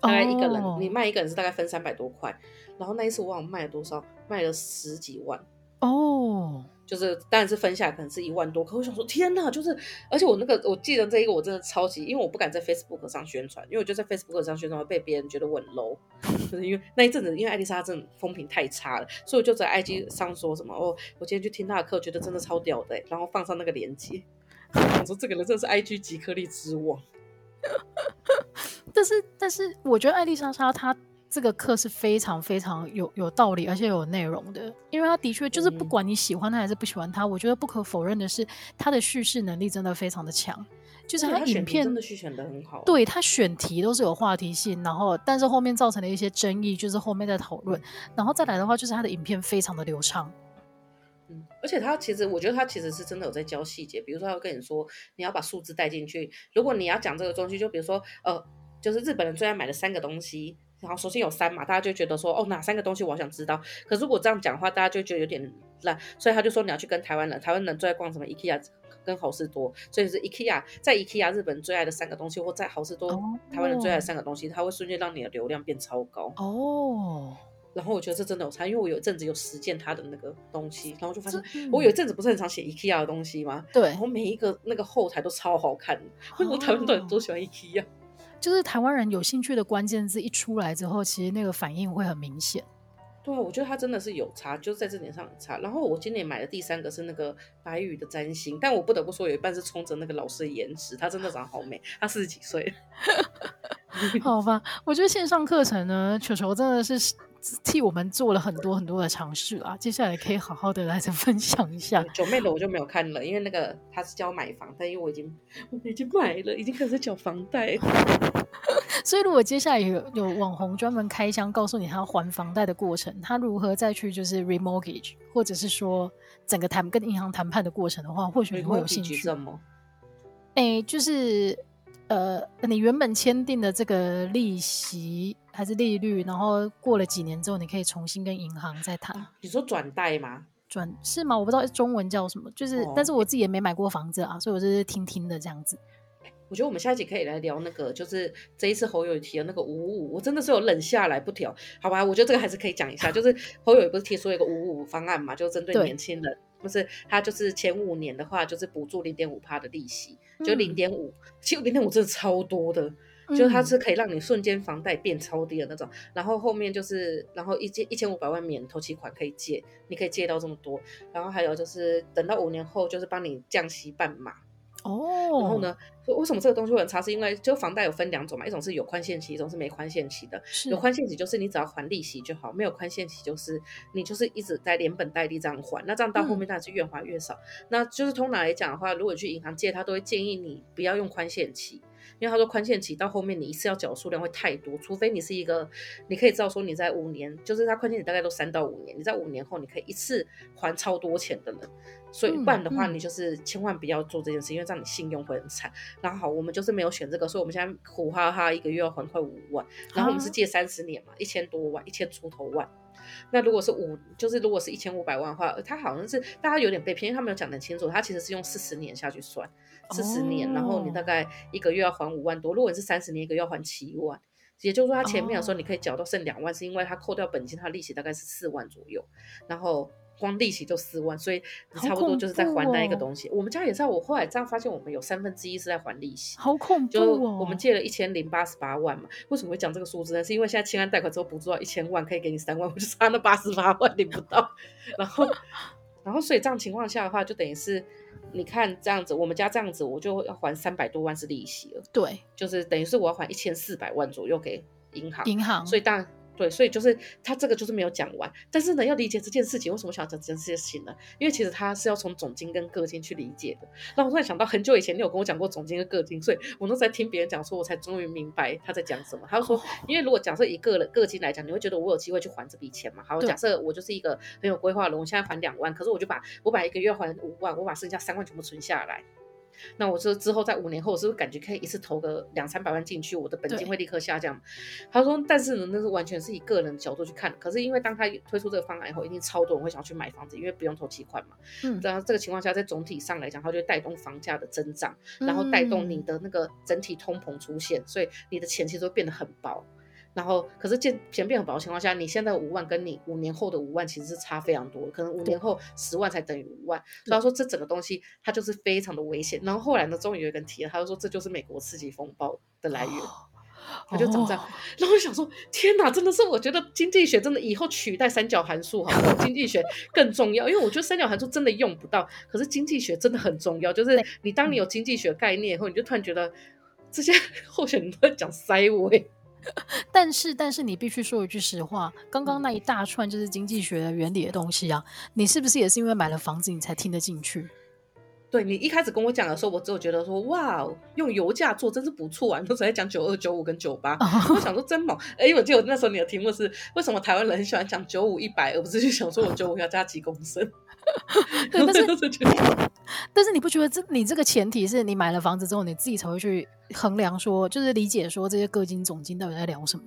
S2: 嗯、大概一个人、哦、你卖一个人是大概分三百多块，然后那一次我忘了卖了多少，卖了十几万哦。就是，当然是分下来可能是一万多，可我想说，天哪！就是，而且我那个，我记得这一个，我真的超级，因为我不敢在 Facebook 上宣传，因为我觉得在 Facebook 上宣传会被别人觉得我很 low，就是因为那一阵子，因为艾丽莎真的风评太差了，所以我就在 IG 上说什么，哦，我今天去听她的课，觉得真的超屌的，然后放上那个链接，我说这个人真的是 IG 极颗粒之王。
S1: 但是，但是，我觉得艾丽莎莎她。这个课是非常非常有有道理，而且有内容的，因为他的确就是不管你喜欢他还是不喜欢他，嗯、我觉得不可否认的是，他的叙事能力真的非常的强，就是他影片
S2: 真的选的很好，
S1: 对，他选题都是有话题性，然后但是后面造成了一些争议，就是后面在讨论，然后再来的话就是他的影片非常的流畅，
S2: 嗯，而且他其实我觉得他其实是真的有在教细节，比如说他会跟你说你要把数字带进去，如果你要讲这个东西，就比如说呃，就是日本人最爱买的三个东西。然后首先有三嘛，大家就觉得说哦，哪三个东西我好想知道。可是如果这样讲的话，大家就觉得有点烂，所以他就说你要去跟台湾人，台湾人最爱逛什么？IKEA 跟好事多，所以是 IKEA 在 IKEA 日本最爱的三个东西，或在好事多、oh. 台湾人最爱的三个东西，它会瞬间让你的流量变超高哦。Oh. 然后我觉得这真的有差，因为我有一阵子有实践他的那个东西，然后就发现我有一阵子不是很常写 IKEA 的东西吗？对，然后每一个那个后台都超好看，为什么台湾人都喜欢 IKEA？
S1: 就是台湾人有兴趣的关键字一出来之后，其实那个反应会很明显。
S2: 对啊，我觉得它真的是有差，就是在这点上有差。然后我今年买的第三个是那个白宇的占星，但我不得不说，有一半是冲着那个老师的颜值，他真的长得好美。他四十几岁，
S1: 好吧？我觉得线上课程呢，球球真的是。替我们做了很多很多的尝试啊，接下来可以好好的来再分享一下。
S2: 九妹的我就没有看了，因为那个他是教买房，但因为我已经我已经买了，已经开始缴房贷。
S1: 所以如果接下来有有网红专门开箱告诉你他还房贷的过程，他如何再去就是 remortgage，或者是说整个谈跟银行谈判的过程的话，或许你会有兴趣。什么？哎，就是。呃，你原本签订的这个利息还是利率，然后过了几年之后，你可以重新跟银行再谈。啊，
S2: 你说转贷吗？
S1: 转是吗？我不知道中文叫什么，就是，哦，但是我自己也没买过房子啊，所以我就是听听的这样子。
S2: 我觉得我们下一集可以来聊那个，就是这一次侯友提的那个五五五，我真的是有冷下来不调，好吧？我觉得这个还是可以讲一下，就是侯友不是提出一个五五五方案嘛，就针对年轻人。不是，他就是前五年的话，就是补助零点五趴的利息，就零点五，其实零点五真的超多的，嗯、就是它是可以让你瞬间房贷变超低的那种。然后后面就是，然后一千一千五百万免头期款可以借，你可以借到这么多。然后还有就是等到五年后，就是帮你降息半码。哦，然后呢？为什么这个东西会很差？是因为就房贷有分两种嘛，一种是有宽限期，一种是没宽限期的。有宽限期就是你只要还利息就好，没有宽限期就是你就是一直在连本带利这样还。那这样到后面当然是越还越少。嗯、那就是通常来讲的话，如果去银行借，他都会建议你不要用宽限期。因为他说宽限期到后面你一次要缴数量会太多，除非你是一个，你可以知道说你在五年，就是他宽限期大概都三到五年，你在五年后你可以一次还超多钱的人，所以不然的话你就是千万不要做这件事，因为这样你信用会很惨。然后好，我们就是没有选这个，所以我们现在苦哈哈一个月要还快五万，然后我们是借三十年嘛，一千多万，一千出头万。那如果是五，就是如果是一千五百万的话，他好像是大家有点被骗，因为他没有讲得很清楚，他其实是用四十年下去算，四十年，然后你大概一个月要还五万多，如果你是三十年，一个月要还七万，也就是说他前面的时候你可以缴到剩两万，是因为他扣掉本金，他利息大概是四万左右，然后。光利息就四万，所以你差不多就是在还那一个东西。哦、我们家也是，我后来这样发现，我们有三分之一是在还利息，
S1: 好恐怖、哦、
S2: 就我们借了一千零八十八万嘛。为什么会讲这个数字呢？是因为现在清安贷款之后补助到一千万，可以给你三万，我就差那八十八万领不到。然后，然后所以这样情况下的话，就等于是你看这样子，我们家这样子，我就要还三百多万是利息了。
S1: 对，
S2: 就是等于是我要还一千四百万左右给银行。
S1: 银行，
S2: 所以当然。对，所以就是他这个就是没有讲完，但是呢，要理解这件事情，为什么想要讲这件事情呢？因为其实他是要从总经跟个经去理解的。那我突然想到，很久以前你有跟我讲过总经跟个经，所以我那时候在听别人讲说，我才终于明白他在讲什么。他就说，因为如果假设一个人个经来讲，你会觉得我有机会去还这笔钱嘛？好，假设我就是一个很有规划的人，我现在还两万，可是我就把我把一个月还五万，我把剩下三万全部存下来。那我说之后在五年后，我是不是感觉可以一次投个两三百万进去，我的本金会立刻下降？他说，但是呢，那是完全是以个人的角度去看。可是因为当他推出这个方案以后，一定超多人会想要去买房子，因为不用投期款嘛。嗯，然后这个情况下，在总体上来讲，它就会带动房价的增长，然后带动你的那个整体通膨出现，所以你的钱其实会变得很薄。然后，可是钱钱变很薄的情况下，你现在五万跟你五年后的五万其实是差非常多，可能五年后十万才等于五万。所以他说这整个东西它就是非常的危险。然后后来呢，终于有人提了，他就说这就是美国刺激风暴的来源。他就长这样，然后我想说，天哪，真的是我觉得经济学真的以后取代三角函数好不好？经济学 更重要，因为我觉得三角函数真的用不到，可是经济学真的很重要。就是你当你有经济学概念以后，你就突然觉得这些候选人都在讲塞位。
S1: 但是，但是你必须说一句实话，刚刚那一大串就是经济学原理的东西啊，你是不是也是因为买了房子你才听得进去？
S2: 对，你一开始跟我讲的时候，我只有觉得说哇，用油价做真是不错啊！你都在讲九二、九五跟九八，我想说真猛。哎，我记得那时候你的题目是为什么台湾人很喜欢讲九五一百，而不是去想说我九五要加几公升？
S1: 对，但是 但是你不觉得这你这个前提是你买了房子之后，你自己才会去衡量说，就是理解说这些各金总金到底在聊什么？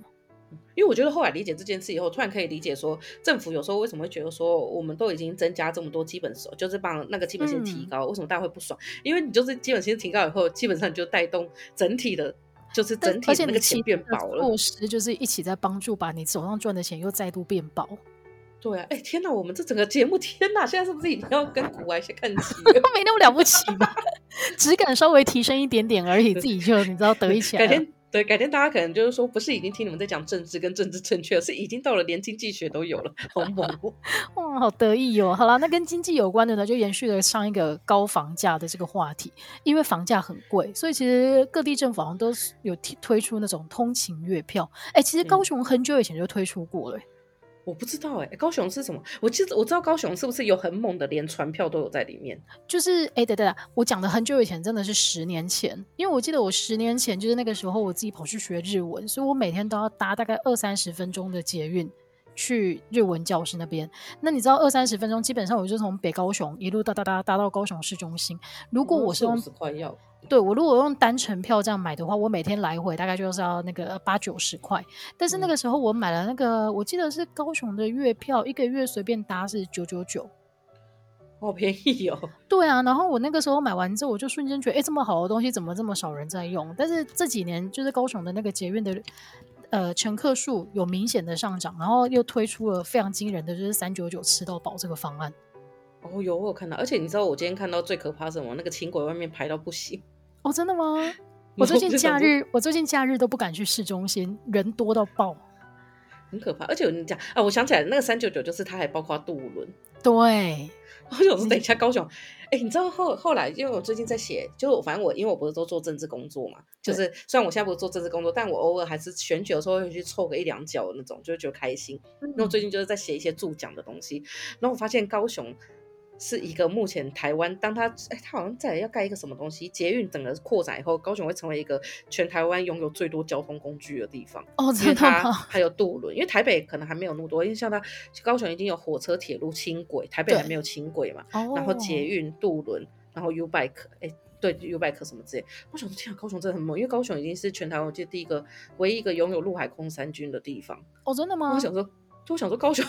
S2: 因为我觉得后来理解这件事以后，突然可以理解说，政府有时候为什么会觉得说，我们都已经增加这么多基本手，就是把那个基本薪提高，嗯，为什么大家会不爽？因为你就是基本薪提高以后，基本上就带动整体的，就是整体那个钱变薄了。
S1: 措施就是一起在帮助把你手上赚的钱又再度变薄。
S2: 对啊，哎天哪，我们这整个节目天哪，现在是不是已经要跟古玩先看齐？
S1: 没那么了不起吧？质感稍微提升一点点而已，自己就你知道得意起来。
S2: 改天对，改天大家可能就是说，不是已经听你们在讲政治跟政治正确，是已经到了连经济学都有了，好猛
S1: 哇，好得意哦！好啦，那跟经济有关的呢，就延续了上一个高房价的这个话题，因为房价很贵，所以其实各地政府好像都有推出那种通勤月票。哎，其实高雄很久以前就推出过了。嗯
S2: 我不知道哎、欸，高雄是什么？我记得我知道高雄是不是有很猛的，连船票都有在里面？
S1: 就是哎，对对对，我讲的很久以前，真的是十年前，因为我记得我十年前就是那个时候，我自己跑去学日文，所以我每天都要搭大概二三十分钟的捷运去日文教室那边。那你知道二三十分钟，基本上我就从北高雄一路搭搭搭搭到高雄市中心。如果我是用
S2: 十块要。
S1: 对，我如果用单程票这样买的话，我每天来回大概就是要那个八九十块。但是那个时候我买了那个，嗯、我记得是高雄的月票，一个月随便搭是九九九，
S2: 好便宜哦。
S1: 对啊，然后我那个时候买完之后，我就瞬间觉得，哎，这么好的东西怎么这么少人在用？但是这几年就是高雄的那个捷运的呃乘客数有明显的上涨，然后又推出了非常惊人的就是三九九吃到饱这个方案。
S2: 哦，有我有看到，而且你知道我今天看到最可怕是什么？那个轻轨外面排到不行。
S1: 哦，真的吗？我最近假日，我最近假日都不敢去市中心，人多到爆，
S2: 很可怕。而且我跟你讲啊，我想起来，那个三九九就是它还包括渡轮。
S1: 对，
S2: 我想说等一下高雄，哎、欸，你知道后后来，因为我最近在写，就是反正我因为我不是都做政治工作嘛，就是虽然我现在不是做政治工作，但我偶尔还是选举的时候会去凑个一两脚那种，就会觉得开心。那、嗯、我最近就是在写一些助讲的东西，然后我发现高雄。是一个目前台湾，当它哎，他好像再要盖一个什么东西，捷运整个扩展以后，高雄会成为一个全台湾拥有最多交通工具的地方。
S1: 哦，真的吗？
S2: 还有渡轮，因为台北可能还没有那么多，因为像它高雄已经有火车、铁路、轻轨，台北还没有轻轨嘛。然后捷运、渡轮，然后 U Bike，哎，对，U Bike 什么之类。我想说，天啊，高雄真的很猛，因为高雄已经是全台湾就第一个、唯一一个拥有陆海空三军的地方。
S1: 哦，真的吗？
S2: 我想说，就我想说高雄。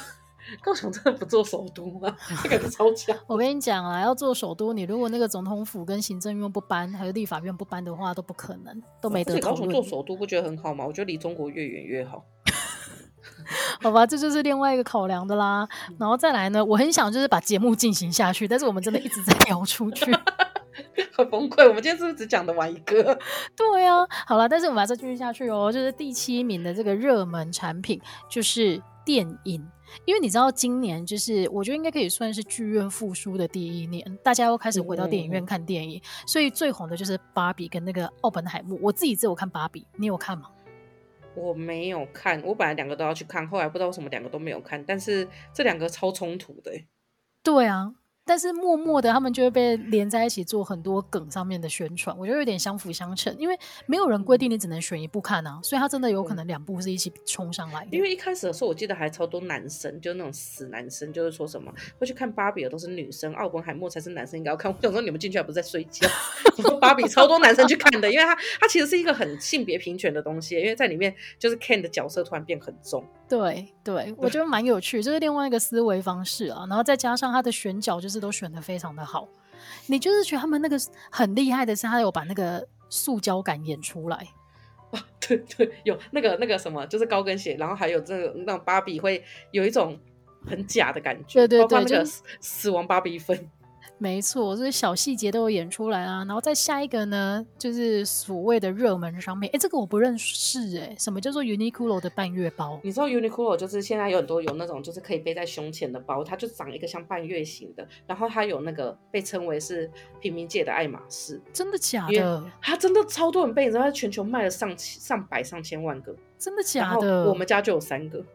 S2: 高雄真的不做首都吗？这个是超强。
S1: 我跟你讲啊，要做首都，你如果那个总统府跟行政院不搬，还有立法院不搬的话，都不可能，都没得讨论。
S2: 高雄做首都不觉得很好吗？我觉得离中国越远越好。
S1: 好吧，这就是另外一个考量的啦。然后再来呢，我很想就是把节目进行下去，但是我们真的一直在聊出去，
S2: 很崩溃。我们今天是不是只讲得完一个？对
S1: 啊，好了，但是我们还是继续下去哦。就是第七名的这个热门产品就是电影。因为你知道，今年就是我觉得应该可以算是剧院复苏的第一年，大家又开始回到电影院看电影，嗯、所以最红的就是芭比跟那个奥本海默。我自己只有看芭比，你有看吗？
S2: 我没有看，我本来两个都要去看，后来不知道为什么两个都没有看，但是这两个超冲突的。
S1: 对啊。但是默默的，他们就会被连在一起做很多梗上面的宣传，我觉得有点相辅相成，因为没有人规定你只能选一部看啊，所以他真的有可能两部是一起冲上来的。
S2: 因为一开始的时候，我记得还超多男生，就是那种死男生，就是说什么会去看芭比的都是女生，奥本海默才是男生应该要看。我想说你们进去还不是在睡觉？我说芭比超多男生去看的，因为他他其实是一个很性别平权的东西，因为在里面就是 Ken 的角色突然变很重。
S1: 对对，我觉得蛮有趣，就是另外一个思维方式啊，然后再加上他的选角，就是都选的非常的好。你就是觉得他们那个很厉害的是，他有把那个塑胶感演出来。
S2: 啊，对对，有那个那个什么，就是高跟鞋，然后还有这个那种芭比会有一种很假的感觉，
S1: 对对对，
S2: 包括那个死亡芭比粉。
S1: 没错，这些小细节都有演出来啊。然后再下一个呢，就是所谓的热门商品。哎，这个我不认识哎，什么叫做 Uniqlo 的半月包？
S2: 你知道 Uniqlo 就是现在有很多有那种就是可以背在胸前的包，它就长一个像半月形的。然后它有那个被称为是平民界的爱马仕，
S1: 真的假的？
S2: 它真的超多人背，你知道它全球卖了上上百上千万个，
S1: 真的假的？
S2: 我们家就有三个。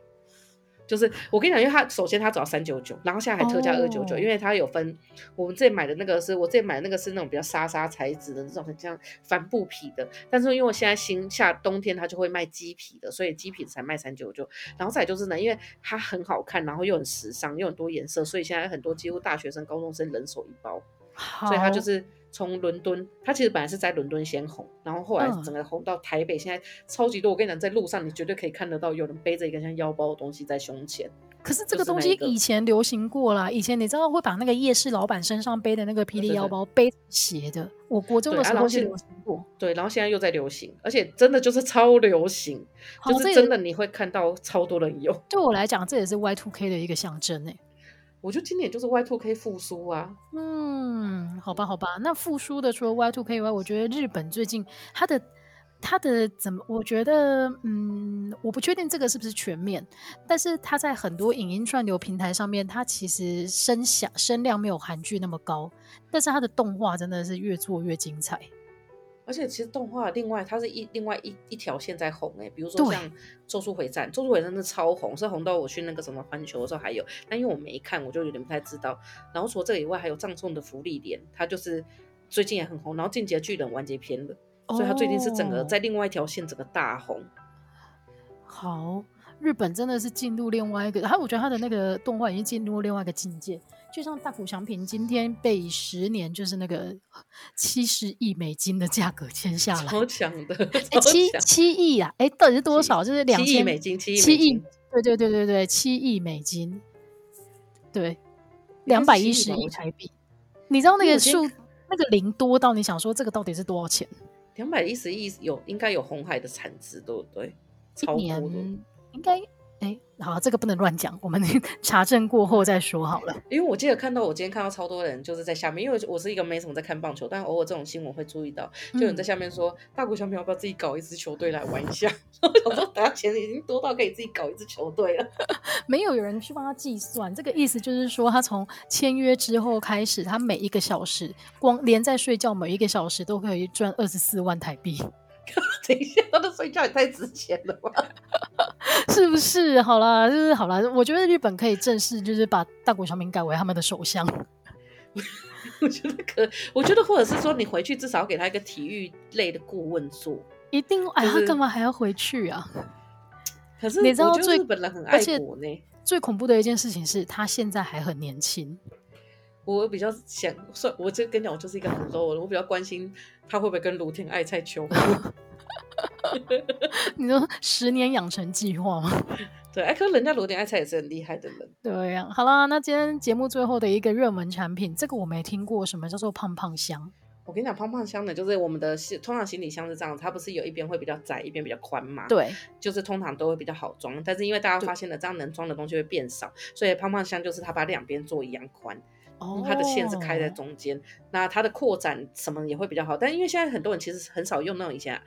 S2: 就是我跟你讲，因为它首先它只要三九九，然后现在还特价二九九，因为它有分。我们这里买的那个是我这里买的那个是那种比较纱纱材质的，这种很像帆布皮的。但是因为我现在新夏冬天，它就会卖鸡皮的，所以鸡皮才卖三九九。然后再就是呢，因为它很好看，然后又很时尚，又很多颜色，所以现在很多几乎大学生、高中生人手一包。所以它就是。从伦敦，他其实本来是在伦敦先红，然后后来整个红到台北，嗯、现在超级多。我跟你讲，在路上你绝对可以看得到有人背着一个像腰包的东西在胸前。
S1: 可是这个东西以前流行过啦，以前你知道会把那个夜市老板身上背的那个霹雳腰包背斜的，我国中的时候是流行过。
S2: 对，然后现在又在流行，而且真的就是超流行，就是真的你会看到超多人有。
S1: 对我来讲，这也是 Y Two K 的一个象征诶、欸。
S2: 我觉得今年就是 Y Two K 复苏啊。
S1: 嗯，好吧，好吧。那复苏的除了 Y two K 以外，我觉得日本最近它的它的怎么？我觉得，嗯，我不确定这个是不是全面，但是它在很多影音串流平台上面，它其实声响声量没有韩剧那么高，但是它的动画真的是越做越精彩。
S2: 而且其实动画另外它是一另外一一条线在红诶、欸，比如说像《咒术回战》，《咒术回战》是超红，是红到我去那个什么环球的时候还有，但因为我没看，我就有点不太知道。然后除了这个以外，还有葬送的福利莲，它就是最近也很红。然后《进击的巨人》完结篇了，所以它最近是整个在另外一条线整个大红。
S1: 好，日本真的是进入另外一个，他我觉得他的那个动画已经进入另外一个境界。就像大谷翔平今天被以十年就是那个七十亿美金的价格签下来，
S2: 超强的，
S1: 哎、欸，七七亿啊，哎、欸，到底是多少？就是两亿
S2: 美金，七
S1: 亿，对对对对对，七亿美金，对，两百一十亿台币。你知道那个数那个零多到你想说这个到底是多少钱？
S2: 两百一十亿有应该有红海的产值，对不对？超多的，
S1: 应该。哎，好，这个不能乱讲，我们 查证过后再说好了。
S2: 因为我记得看到，我今天看到超多人就是在下面，因为我是一个没什么在看棒球，但偶尔这种新闻会注意到，就有人在下面说：“嗯、大谷翔平要不要自己搞一支球队来玩一下？” 我说：“等下钱已经多到可以自己搞一支球队了。”
S1: 没有有人去帮他计算，这个意思就是说，他从签约之后开始，他每一个小时光连在睡觉，每一个小时都可以赚二十四万台币。
S2: 等一下，他的睡觉也太值钱了吧？
S1: 是不是？好啦，就是好啦。我觉得日本可以正式就是把大谷翔平改为他们的首相。
S2: 我觉得可，我觉得或者是说，你回去至少要给他一个体育类的顾问做。
S1: 一定，哎，他干嘛还要回去啊？
S2: 可是你知道，最日本人很爱国呢。
S1: 最恐怖的一件事情是他现在还很年轻。
S2: 我比较想说，我就跟你讲，我就是一个很 low 的，我比较关心他会不会跟卢天爱菜求婚。
S1: 你说十年养成计划吗？
S2: 对，哎，可是人家芦田爱菜也是很厉害的人。
S1: 对呀、啊，好啦，那今天节目最后的一个热门产品，这个我没听过，什么叫做胖胖箱？
S2: 我跟你讲，胖胖箱呢，就是我们的通常行李箱是这样，它不是有一边会比较窄，一边比较宽嘛？
S1: 对，就是通常都会比较好装。但是因为大家发现了这样能装的东西会变少，所以胖胖箱就是它把两边做一样宽。哦、它的线是开在中间，那它的扩展什么也会比较好。但因为现在很多人其实很少用那种以前、啊，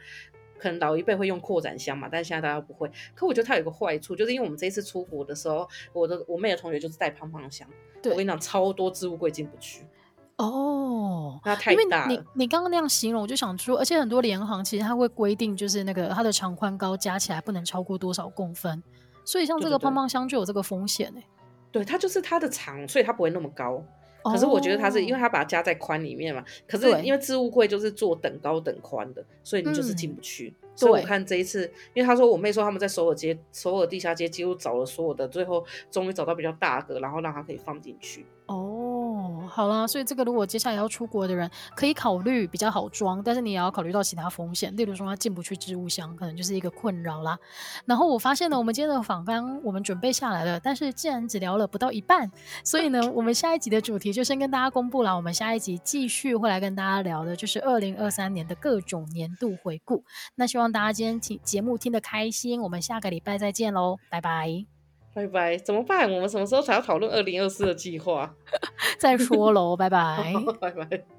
S1: 可能老一辈会用扩展箱嘛，但是现在大家不会。可我觉得它有个坏处，就是因为我们这一次出国的时候，我的我妹的同学就是带胖胖箱，我跟你讲超多置物柜进不去。哦，
S2: 那太大了。
S1: 因为你你刚刚那样形容，我就想说，而且很多联行其实它会规定，就是那个它的长宽高加起来不能超过多少公分，所以像这个胖胖箱就有这个风险哎、欸。
S2: 对，它就是它的长，所以它不会那么高。可是我觉得它是因为它把它加在宽里面嘛，可是因为置物柜就是做等高等宽的，所以你就是进不去。嗯、所以我看这一次，因为他说我妹说他们在首尔街、首尔地下街几乎找了所有的，最后终于找到比较大个，然后让它可以放进去。哦，哦
S1: 好啦，所以这个如果接下来要出国的人可以考虑比较好装，但是你也要考虑到其他风险，例如说它进不去置物箱，可能就是一个困扰啦。然后我发现呢，我们今天的访纲我们准备下来了，但是既然只聊了不到一半，所以呢，我们下一集的主题就先跟大家公布了。我们下一集继续会来跟大家聊的就是二零二三年的各种年度回顾。那希望大家今天听节目听得开心，我们下个礼拜再见喽，拜拜。
S2: 拜拜，怎么办？我们什么时候才要讨论二零二四的计划？
S1: 再说喽，拜拜，
S2: 拜拜。